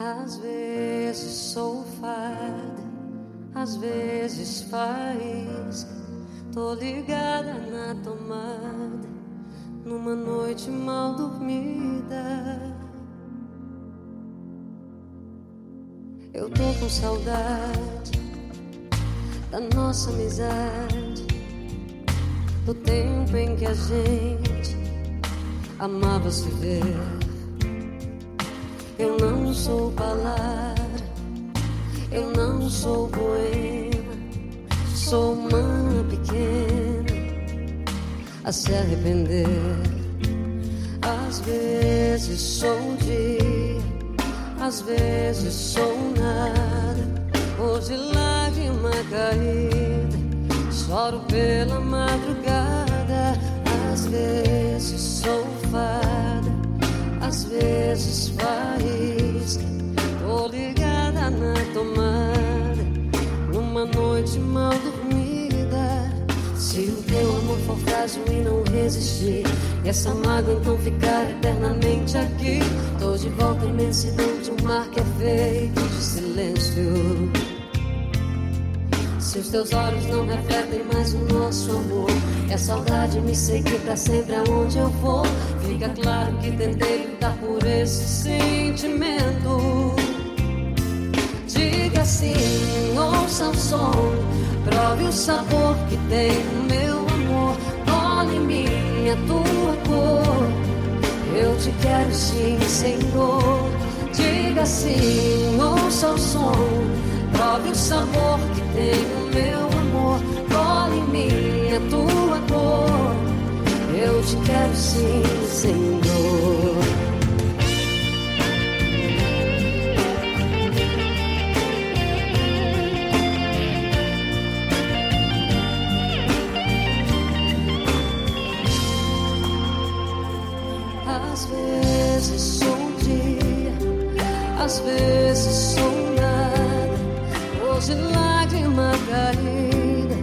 Às vezes sou fada, às vezes faísca. Tô ligada na tomada, numa noite mal dormida. Eu tô com saudade da nossa amizade, do tempo em que a gente amava se ver. Eu não sou palavra, eu não sou poema, sou uma pequena a se arrepender. Às vezes sou dia, às vezes sou nada. Hoje lágrima caída, choro pela madrugada. Noite mal dormida. Se o teu amor for frágil e não resistir, e essa mágoa então ficar eternamente aqui. Tô de volta imensidão de um mar que é feito de silêncio. Se os teus olhos não refletem mais o nosso amor, é saudade me seguir pra sempre aonde eu for. Fica claro que tentei lutar por esse sentimento. O som, prove o sabor que tem no meu amor. Olhe em mim a tua cor. Eu te quero sim, Senhor. Diga sim, ouça o prove o sabor que tem no meu amor. Olhe em mim a tua cor. Eu te quero sim, Senhor. Às vezes sou um dia, às vezes sou nada. Hoje lágrima caída,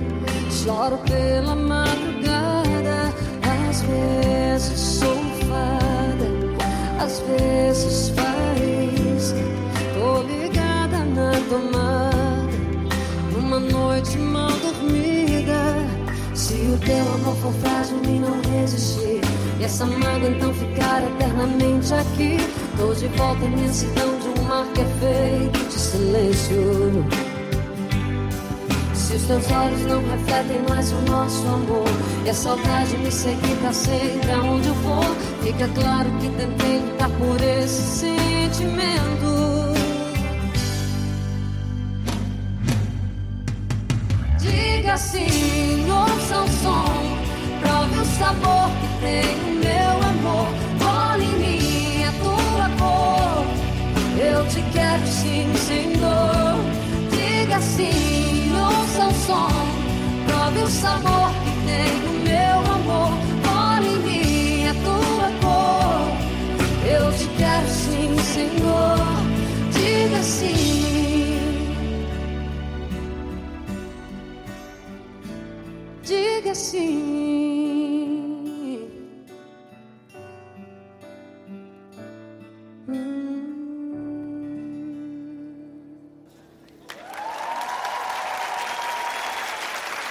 choro pela madrugada. Às vezes sou fada, às vezes faísca. Tô ligada na tomada, numa noite mal dormida. Se o teu amor for frágil e não essa mágoa então ficar eternamente aqui. Tô de volta à imensidão de um mar que é feito de silêncio. Se os teus olhos não refletem mais o nosso amor, e a saudade me seguir pra sempre aonde eu for, fica claro que tentei lutar por esse sentimento. Diga sim, ouça o som, prove o sabor que tem Eu te quero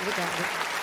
Obrigada.